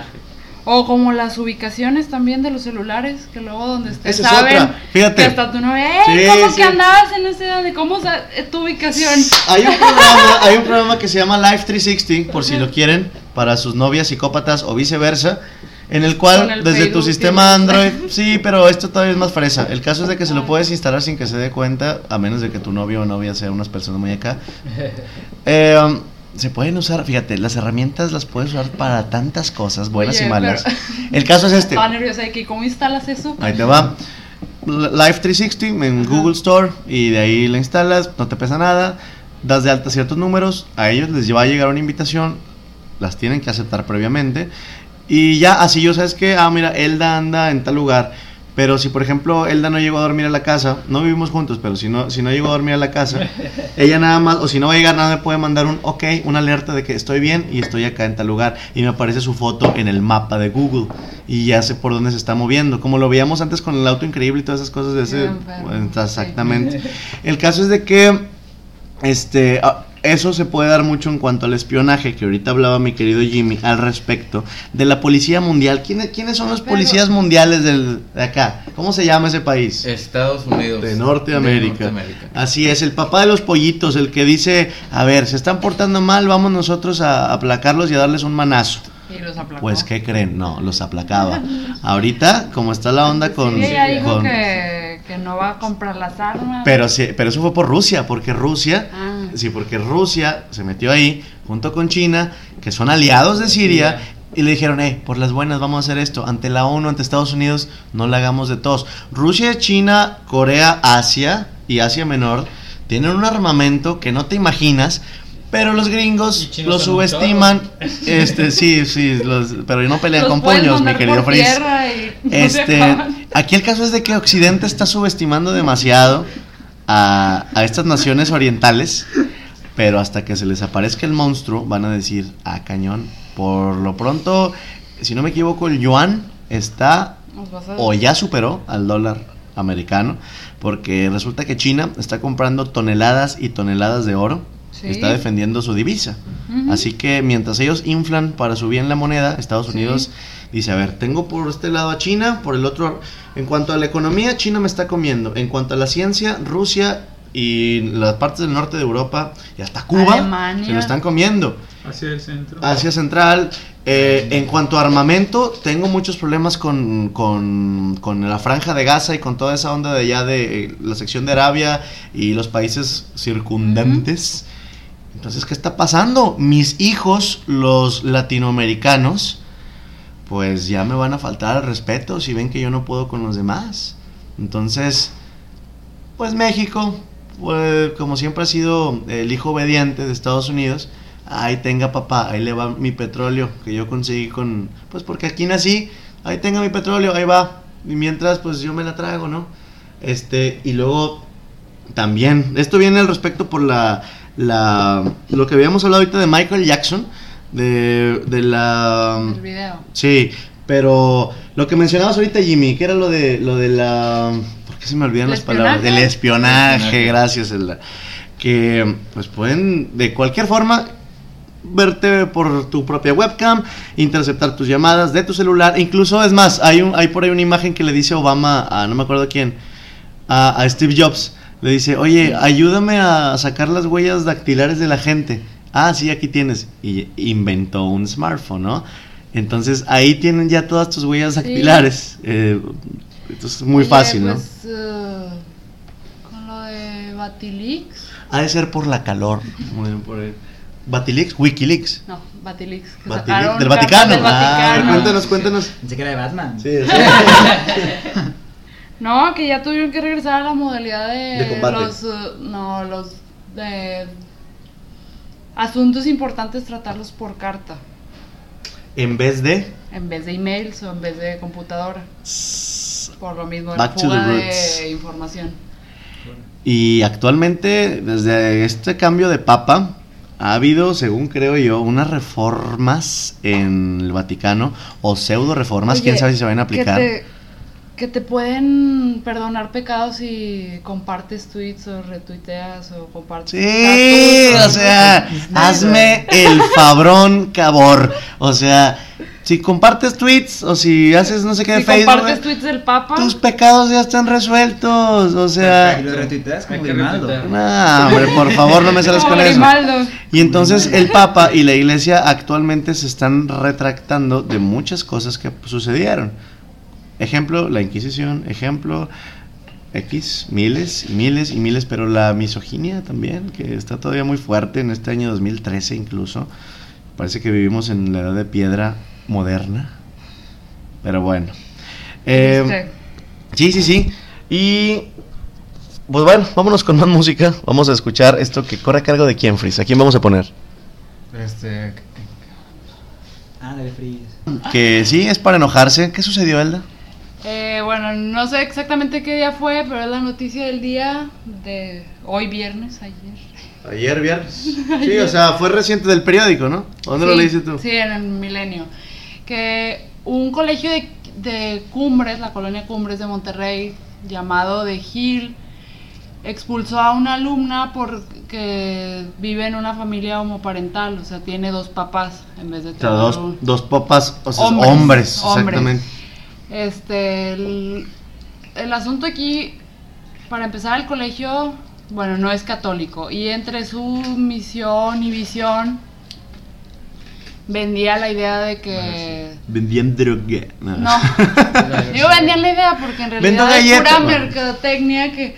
Speaker 9: O como las ubicaciones también de los celulares, que luego donde estés
Speaker 2: Esa es
Speaker 9: saben
Speaker 2: otra, fíjate.
Speaker 9: que hasta tu novia, ¡eh!
Speaker 2: Sí,
Speaker 9: ¿Cómo
Speaker 2: sí.
Speaker 9: que andabas en ese donde? ¿Cómo sa- eh, tu ubicación?
Speaker 2: Hay un, programa, hay un programa que se llama Life 360, por si lo quieren, para sus novias psicópatas o viceversa, en el cual
Speaker 9: el
Speaker 2: desde tu sistema
Speaker 9: tienes-
Speaker 2: Android, sí, pero esto todavía es más fresa. El caso es de que se lo puedes instalar sin que se dé cuenta, a menos de que tu novio o novia sea unas personas muy acá. Eh, se pueden usar, fíjate, las herramientas las puedes usar para tantas cosas, buenas
Speaker 9: Oye,
Speaker 2: y malas.
Speaker 9: pero-
Speaker 2: El caso es este.
Speaker 9: Estaba nerviosa de que, ¿cómo instalas eso?
Speaker 2: Ahí te va. Live 360 en
Speaker 9: Ajá.
Speaker 2: Google Store y de ahí la instalas, no te pesa nada, das de alta ciertos números, a ellos les va a llegar una invitación, las tienen que aceptar previamente Y ya, así yo, ¿sabes qué? Ah, mira, Elda anda en tal lugar. Pero si, por ejemplo, Elda no llegó a dormir a la casa, no vivimos juntos, pero si no, si no llegó a dormir a la casa, ella nada más, o si no va a llegar, nada me puede mandar un ok, una alerta de que estoy bien y estoy acá en tal lugar. Y me aparece su foto en el mapa de Google. Y ya sé por dónde se está moviendo. Como lo veíamos antes con el auto increíble y todas esas cosas de ese. Bueno, Exactamente. El caso es de que este, ah, eso se puede dar mucho en cuanto al espionaje, que ahorita hablaba mi querido Jimmy al respecto de la policía mundial. ¿Quiénes, quiénes son los
Speaker 9: Pero-
Speaker 2: policías mundiales del, de acá? ¿Cómo se llama ese país?
Speaker 4: Estados Unidos.
Speaker 2: De Norteamérica.
Speaker 4: De Norteamérica.
Speaker 2: Así es, el papá de los pollitos, el que dice, a ver, se están portando mal, vamos nosotros a aplacarlos y a darles un manazo.
Speaker 9: Y los aplacó.
Speaker 2: Pues, ¿qué creen? No, los aplacaba. Ahorita, como está la onda con...
Speaker 9: Sí, ella dijo
Speaker 2: con-
Speaker 9: que, que no va a comprar las armas.
Speaker 2: Pero, sí, pero eso fue por Rusia, porque Rusia,
Speaker 9: Ah.
Speaker 2: Sí, porque Rusia se metió ahí junto con China, que son aliados de Siria, y le dijeron, eh, por las buenas vamos a hacer esto. Ante la ONU, ante Estados Unidos, no la hagamos de todos. Rusia, China, Corea, Asia y Asia Menor tienen un armamento que no te imaginas. Pero los gringos
Speaker 6: chinos
Speaker 2: lo
Speaker 6: son un
Speaker 2: subestiman. Este, sí, sí, los- pero no pelean
Speaker 9: Los
Speaker 2: con puños, mi querido
Speaker 9: no se
Speaker 2: Este, aquí el caso es de que Occidente está subestimando demasiado a, a estas naciones orientales, pero hasta que se les aparezca el monstruo van a decir, ah, cañón. Por lo pronto, si no me equivoco, el yuan está o ya superó al dólar americano, porque resulta que China está comprando toneladas y toneladas de oro,
Speaker 9: Sí.
Speaker 2: está defendiendo su divisa. Así que mientras ellos inflan para subir en la moneda, Estados
Speaker 9: Sí.
Speaker 2: Unidos dice, a ver, tengo por este lado a China, por el otro, en cuanto a la economía, China me está comiendo, en cuanto a la ciencia, Rusia y las partes del norte de Europa y hasta Cuba
Speaker 9: Alemania.
Speaker 2: se lo están comiendo.
Speaker 6: Hacia el centro.
Speaker 2: Asia Central. eh, en cuanto a armamento, tengo muchos problemas con, con, con la franja de Gaza y con toda esa onda de allá de eh, la sección de Arabia y los países circundantes. Entonces, ¿qué está pasando? Mis hijos, los latinoamericanos, pues ya me van a faltar al respeto si ven que yo no puedo con los demás. Entonces, pues México, pues, como siempre ha sido el hijo obediente de Estados Unidos, ahí tenga papá, ahí le va mi petróleo que yo conseguí con, pues porque aquí nací, ahí tenga mi petróleo, ahí va, y mientras pues yo me la trago, ¿no? Este, y luego también, esto viene al respecto por la, la, lo que habíamos hablado ahorita de Michael Jackson, de, de la...
Speaker 9: El video.
Speaker 2: Sí, pero lo que mencionabas ahorita, Jimmy, que era lo de lo de la ¿por qué se me olvidan
Speaker 9: ¿El
Speaker 2: las palabras? Del espionaje,
Speaker 4: Espionaje.
Speaker 2: gracias, Elda. Que pues pueden de cualquier forma verte por tu propia webcam, interceptar tus llamadas de tu celular, incluso es más, hay un hay por ahí una imagen que le dice Obama a no me acuerdo quién, a, a Steve Jobs, le dice, "Oye, ayúdame a sacar las huellas dactilares de la gente." Ah, sí, aquí tienes. Y inventó un smartphone, ¿no? Entonces ahí tienen ya todas tus huellas
Speaker 9: Sí.
Speaker 2: dactilares. Eh, entonces es muy
Speaker 9: Oye,
Speaker 2: fácil, ¿no?
Speaker 9: pues, eh, con lo de Batilix.
Speaker 2: Ha de ser por la calor. Muy bien, por ahí. Batilix, Wikileaks.
Speaker 9: No, Batilix.
Speaker 2: Batilix, del Vaticano.
Speaker 9: del
Speaker 2: Ah,
Speaker 9: Vaticano.
Speaker 2: cuéntanos, cuéntanos.
Speaker 7: Pensé que era de Batman.
Speaker 2: Sí, sí.
Speaker 9: No, que ya tuvieron que regresar a la modalidad de,
Speaker 2: De combate.
Speaker 9: los eh, no, los de asuntos importantes tratarlos por carta
Speaker 2: En vez de
Speaker 9: en vez de emails o en vez de computadora. Por lo mismo
Speaker 2: Back to the
Speaker 9: fuga
Speaker 2: roots.
Speaker 9: de información.
Speaker 2: Y actualmente, desde este cambio de papa, ha habido, según creo yo, unas reformas en el Vaticano, o pseudo reformas,
Speaker 9: Oye,
Speaker 2: quién sabe si se van a aplicar.
Speaker 9: Que te, que te pueden perdonar pecados si compartes tweets o retuiteas o compartes.
Speaker 2: Sí, o sea, hazme el fabrón cabor. O sea, si compartes tweets o si haces no sé qué de
Speaker 9: Si
Speaker 2: Facebook,
Speaker 9: compartes tweets del Papa.
Speaker 2: tus pecados ya están resueltos. O sea,
Speaker 7: Y lo retuiteas como Grimaldo.
Speaker 2: no, hombre, por favor, no me sales con eso.
Speaker 9: Grimaldo.
Speaker 2: Y entonces el Papa y la Iglesia actualmente se están retractando de muchas cosas que sucedieron. Ejemplo, la Inquisición, ejemplo, X, miles y miles y miles, pero la misoginia también, que está todavía muy fuerte en este año 2013 incluso. Parece que vivimos en la edad de piedra moderna. Pero bueno. Eh, Sí, sí, sí. Y pues bueno, vámonos con más música. Vamos a escuchar esto que corre a cargo de quién, Frizz. ¿A quién vamos a poner?
Speaker 4: Este.
Speaker 7: Ah, de Freeze.
Speaker 2: Que sí, es para enojarse. ¿Qué sucedió, Elda?
Speaker 9: Eh, bueno, no sé exactamente qué día fue, pero es la noticia del día de hoy viernes, ayer.
Speaker 2: Ayer viernes. Sí, o sea, fue reciente del periódico, ¿no? ¿Dónde lo leíste tú?
Speaker 9: Sí, en el Milenio. Que un colegio de, de Cumbres, la colonia Cumbres de Monterrey, llamado de Gil, expulsó a una alumna porque vive en una familia homoparental, o sea, tiene dos papás en vez de
Speaker 2: O sea, dos,
Speaker 9: un-
Speaker 2: dos papas, o sea,
Speaker 9: Hombres,
Speaker 2: hombres,
Speaker 9: hombres. Este, el, el asunto aquí, para empezar, el colegio, bueno, no es católico. Y entre su misión y visión, vendía la idea de que.
Speaker 2: Vendían droga.
Speaker 9: No, digo vendían la idea porque en
Speaker 2: Vendo
Speaker 9: realidad es pura mercadotecnia que.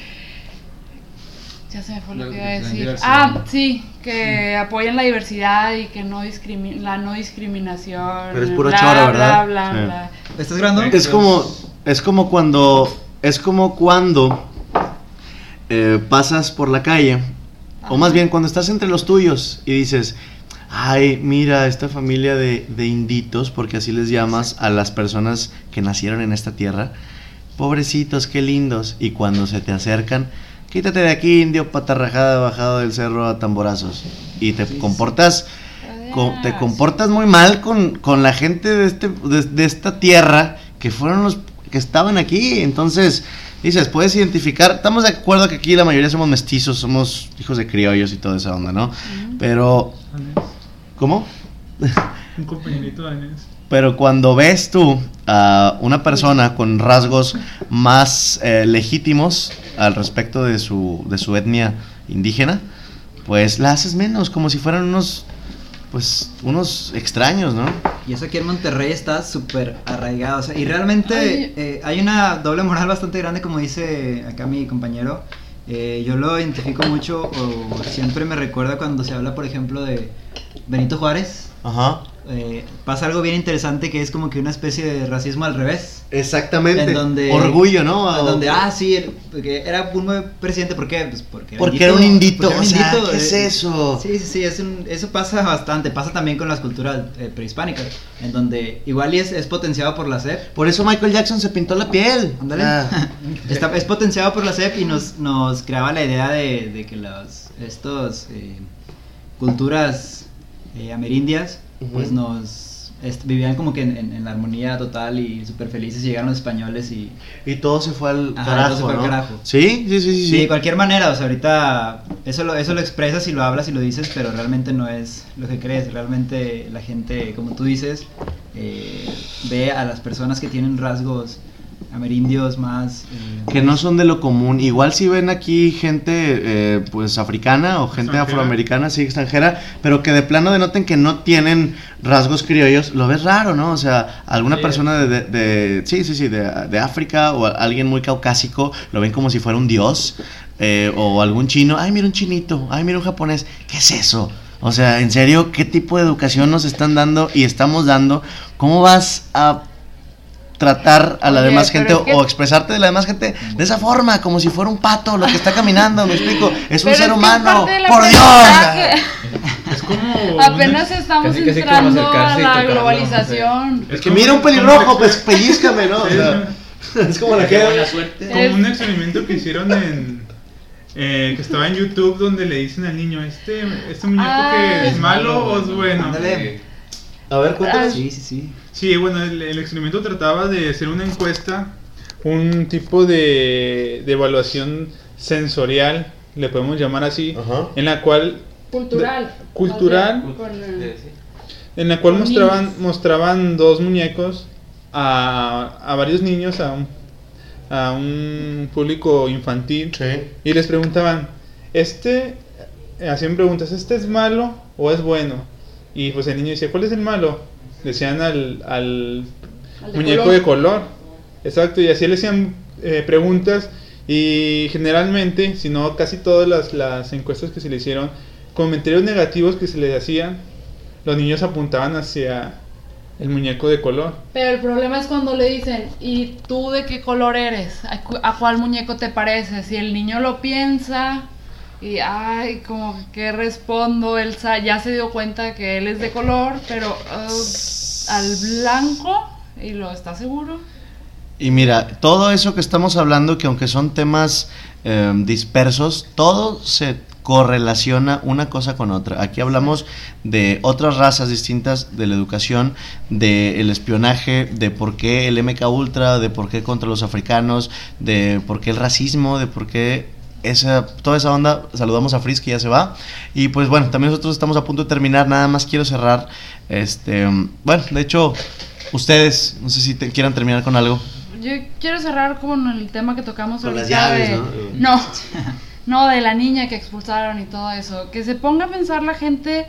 Speaker 9: Ya se me fue lo, que iba a decir. Ah, sí, que apoyan la diversidad y que no discrimi la no discriminación.
Speaker 2: Pero es puro
Speaker 9: bla,
Speaker 2: ¿verdad?
Speaker 9: bla,
Speaker 2: Sí.
Speaker 9: bla.
Speaker 7: ¿Estás grabando?
Speaker 2: Es como, es como cuando, es como cuando eh, pasas por la calle, o más bien cuando estás entre los tuyos y dices, ay, mira, esta familia de, de inditos, porque así les llamas a las personas que nacieron en esta tierra, pobrecitos, qué lindos, y cuando se te acercan, quítate de aquí, indio patarrajada, bajado del cerro a tamborazos, y te comportas co- te comportas muy mal con, con la gente de, este, de, de esta tierra que fueron los que estaban aquí. Entonces, dices, puedes identificar. Estamos de acuerdo que aquí la mayoría somos mestizos, somos hijos de criollos y toda esa onda, ¿no? Pero, ¿cómo?
Speaker 6: Un compañerito danés.
Speaker 2: Pero cuando ves tú a una persona con rasgos más eh, legítimos al respecto de su, de su etnia indígena, pues la haces menos, como si fueran unos, pues, unos extraños, ¿no?
Speaker 7: Y eso aquí en Monterrey está súper arraigado. o sea, y realmente eh, hay una doble moral bastante grande, como dice acá mi compañero. Eh, yo lo identifico mucho, o siempre me recuerda cuando se habla, por ejemplo, de Benito Juárez.
Speaker 2: Ajá.
Speaker 7: Eh, pasa algo bien interesante que es como que una especie de racismo al revés.
Speaker 2: Exactamente.
Speaker 7: En donde,
Speaker 2: Orgullo, ¿no?
Speaker 7: En donde, ah, sí, el- porque era un buen presidente, ¿por qué? Pues porque era,
Speaker 2: Porque era un indito,
Speaker 7: porque era un
Speaker 2: o sea,
Speaker 7: indito,
Speaker 2: ¿qué es
Speaker 7: eh,
Speaker 2: eso?
Speaker 7: Sí, sí, sí, es un- eso pasa bastante, pasa también con las culturas eh, prehispánicas, en donde igual y es, es potenciado por la SEP,
Speaker 2: Por eso Michael Jackson se pintó la piel.
Speaker 7: ándale,
Speaker 2: Ah,
Speaker 7: Está- es potenciado por la SEP y nos, nos creaba la idea de, de que los, estos eh, culturas pues nos vivían como que en, en- en la armonía total y súper felices y llegaron los españoles y...
Speaker 2: y todo se fue al
Speaker 7: Ajá,
Speaker 2: carajo,
Speaker 7: todo se fue al
Speaker 2: ¿no?
Speaker 7: carajo.
Speaker 2: Sí, sí, sí, sí.
Speaker 7: Sí, de cualquier manera, o sea, ahorita eso lo, eso lo expresas y lo hablas y lo dices, pero realmente no es lo que crees. Realmente la gente, como tú dices, eh, ve a las personas que tienen rasgos amerindios más... eh,
Speaker 2: que no son de lo común. Igual si ven aquí gente eh, pues africana o gente
Speaker 6: Extranjera.
Speaker 2: afroamericana, sí, extranjera, pero que de plano denoten que no tienen rasgos criollos, lo ves raro, ¿no? O sea, alguna
Speaker 6: Sí.
Speaker 2: persona de, de- de- sí, sí, sí, de, de África o alguien muy caucásico, lo ven como si fuera un dios, eh, o algún chino, ay, mira un chinito, ay, mira un japonés, ¿qué es eso? O sea, en serio, ¿qué tipo de educación nos están dando y estamos dando? ¿Cómo vas a tratar a la
Speaker 9: Oye,
Speaker 2: demás gente
Speaker 9: es que-
Speaker 2: o expresarte de la demás gente de esa forma, como si fuera un pato lo que está caminando, me explico, es un
Speaker 9: Pero
Speaker 2: ser humano, por. Dios.
Speaker 6: Es como.
Speaker 9: Apenas estamos
Speaker 4: Casi, casi
Speaker 9: entrando a la
Speaker 4: tocarlo,
Speaker 9: globalización.
Speaker 2: Es que mira un pelirrojo, pues pellízcame, ¿no? O
Speaker 6: Sí,
Speaker 2: sea, es como la que
Speaker 10: buena suerte.
Speaker 6: Como un experimento que hicieron en. eh, que estaba en YouTube donde le dicen al niño: ¿Este, este muñeco
Speaker 9: Ah.
Speaker 6: que es
Speaker 4: Es
Speaker 6: malo o es
Speaker 4: bueno.
Speaker 6: bueno?
Speaker 7: Ándale.
Speaker 2: A ver, cuéntanos.
Speaker 7: Sí, sí, sí.
Speaker 6: Sí, bueno, el, el experimento trataba de hacer una encuesta, un tipo de, de evaluación sensorial, le podemos llamar así,
Speaker 2: Ajá.
Speaker 6: en la cual
Speaker 9: Cultural.
Speaker 6: Cultural.
Speaker 9: O sea, con-
Speaker 6: en la cual mostraban
Speaker 9: niños.
Speaker 6: mostraban dos muñecos a, a varios niños, a un, a un público infantil,
Speaker 2: Sí.
Speaker 6: y les preguntaban, este, hacían preguntas, ¿este es malo o es bueno? Y pues el niño decía, ¿cuál es el malo? Decían al, al
Speaker 9: al de
Speaker 6: muñeco
Speaker 9: color.
Speaker 6: de color. Exacto, y así le hacían eh, preguntas y generalmente, si no casi todas las, las encuestas que se le hicieron, comentarios negativos que se les hacían, los niños apuntaban hacia el muñeco de color.
Speaker 9: Pero el problema es cuando le dicen, ¿y tú de qué color eres? ¿A, cu- a cuál muñeco te pareces? Si el niño lo piensa y, ay, como que respondo, él ya se dio cuenta que él es de color, pero... uh, al blanco y lo está seguro.
Speaker 2: Y mira, todo eso que estamos hablando, que aunque son temas eh, dispersos, todo se correlaciona una cosa con otra. Aquí hablamos de otras razas distintas, de la educación, del espionaje, de por qué el MK Ultra, de por qué contra los africanos, de por qué el racismo, de por qué esa, toda esa onda. Saludamos a Frizz que ya se va. Y pues bueno, también nosotros estamos a punto de terminar. Nada más quiero cerrar. Este, bueno, de hecho, ustedes, no sé si te, quieran terminar con algo.
Speaker 9: Yo quiero cerrar con el tema que tocamos
Speaker 2: Con las
Speaker 9: ahorita
Speaker 2: llaves,
Speaker 9: de...
Speaker 2: ¿no?
Speaker 9: No, no, de la niña que expulsaron y todo eso. Que se ponga a pensar la gente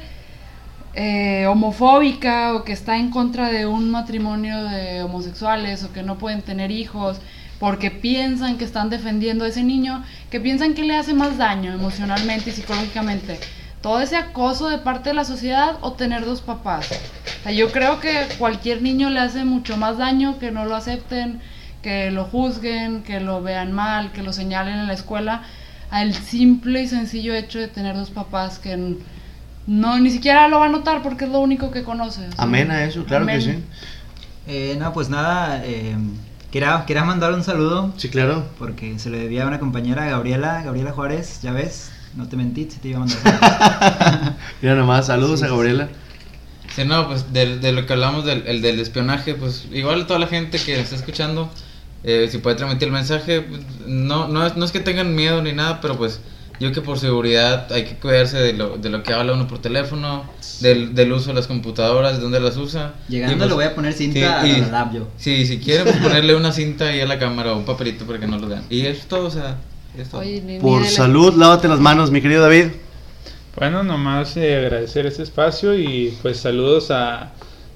Speaker 9: eh, homofóbica o que está en contra de un matrimonio de homosexuales o que no pueden tener hijos porque piensan que están defendiendo a ese niño, que piensan que le hace más daño emocionalmente y psicológicamente. Todo ese acoso de parte de la sociedad o tener dos papás. O sea, yo creo que cualquier niño le hace mucho más daño que no lo acepten, que lo juzguen, que lo vean mal, que lo señalen en la escuela, al simple y sencillo hecho de tener dos papás que no ni siquiera lo va a notar porque es lo único que conoce. o sea,
Speaker 2: Amén a eso, claro que sí.
Speaker 7: Eh, no, pues nada, eh, quería, quería mandar un saludo
Speaker 2: Sí, claro.
Speaker 7: porque se le debía a una compañera, Gabriela, Gabriela Juárez, ya ves, no te mentí, se te iba a mandar.
Speaker 2: Mira nomás, saludos
Speaker 7: Sí,
Speaker 2: a
Speaker 7: sí,
Speaker 2: Gabriela.
Speaker 4: Sí, no, pues de, de lo que hablamos del, el del espionaje, pues igual toda la gente que está escuchando, eh, si puede transmitir el mensaje, pues, no, no, es, no es que tengan miedo ni nada, pero pues yo que por seguridad hay que cuidarse de lo, de lo que habla uno por teléfono, del, del uso de las computadoras, de dónde las usa.
Speaker 7: Llegando
Speaker 4: pues,
Speaker 7: le voy a poner cinta
Speaker 4: sí,
Speaker 7: a la lab yo.
Speaker 4: Sí, si quieren pues, ponerle una cinta ahí a la cámara o un papelito para que no lo vean. Y es todo, o sea, es todo.
Speaker 9: Oye, ni- ni
Speaker 2: Por salud, lávate las manos, mi querido David.
Speaker 6: Bueno, nomás eh, agradecer este espacio y pues saludos a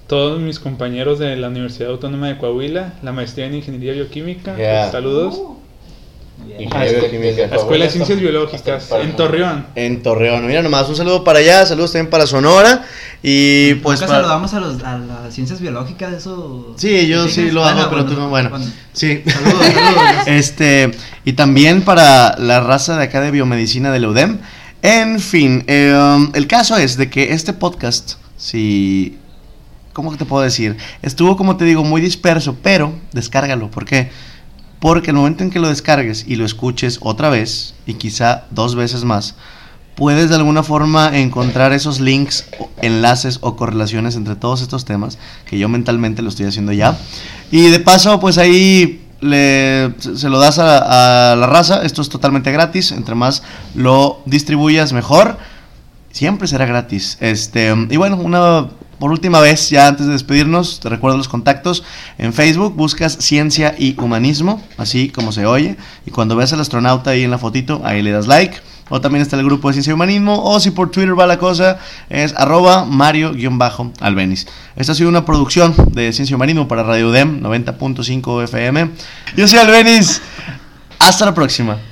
Speaker 6: todos mis compañeros de la Universidad Autónoma de Coahuila, la maestría en Ingeniería Bioquímica.
Speaker 2: Yeah.
Speaker 6: pues, saludos. La Escuela de Ciencias Biológicas en Torreón.
Speaker 2: En Torreón. Mira nomás, un saludo para allá, saludos también para Sonora. Y pues.
Speaker 7: Nunca
Speaker 2: para-
Speaker 7: saludamos a, los, a las ciencias biológicas, eso.
Speaker 2: Sí, yo sí lo
Speaker 7: Bueno,
Speaker 2: hago, pero
Speaker 7: bueno,
Speaker 2: tú no. Bueno,
Speaker 7: bueno.
Speaker 2: sí.
Speaker 7: Saludos, saludos.
Speaker 2: Este, y también para la raza de acá de biomedicina de la UDEM. En fin, eh, um, el caso es de que este podcast, si. ¿Cómo te puedo decir? Estuvo, como te digo, muy disperso, pero descárgalo. ¿Por qué? Porque el momento en que lo descargues y lo escuches otra vez, y quizá dos veces más, puedes de alguna forma encontrar esos links, enlaces o correlaciones entre todos estos temas, que yo mentalmente lo estoy haciendo ya. Y de paso, pues ahí le, se lo das a, a la raza, esto es totalmente gratis, entre más lo distribuyas mejor, siempre será gratis. Este, y bueno, una por última vez, ya antes de despedirnos, te recuerdo los contactos. En Facebook buscas Ciencia y Humanismo, así como se oye. Y cuando veas al astronauta ahí en la fotito, ahí le das like. O también está el grupo de Ciencia y Humanismo. O si por Twitter va la cosa, es arroba Mario-Albenis. Esta ha sido una producción de Ciencia y Humanismo para Radio UDEM 90.5 FM. Yo soy Albenis. Hasta la próxima.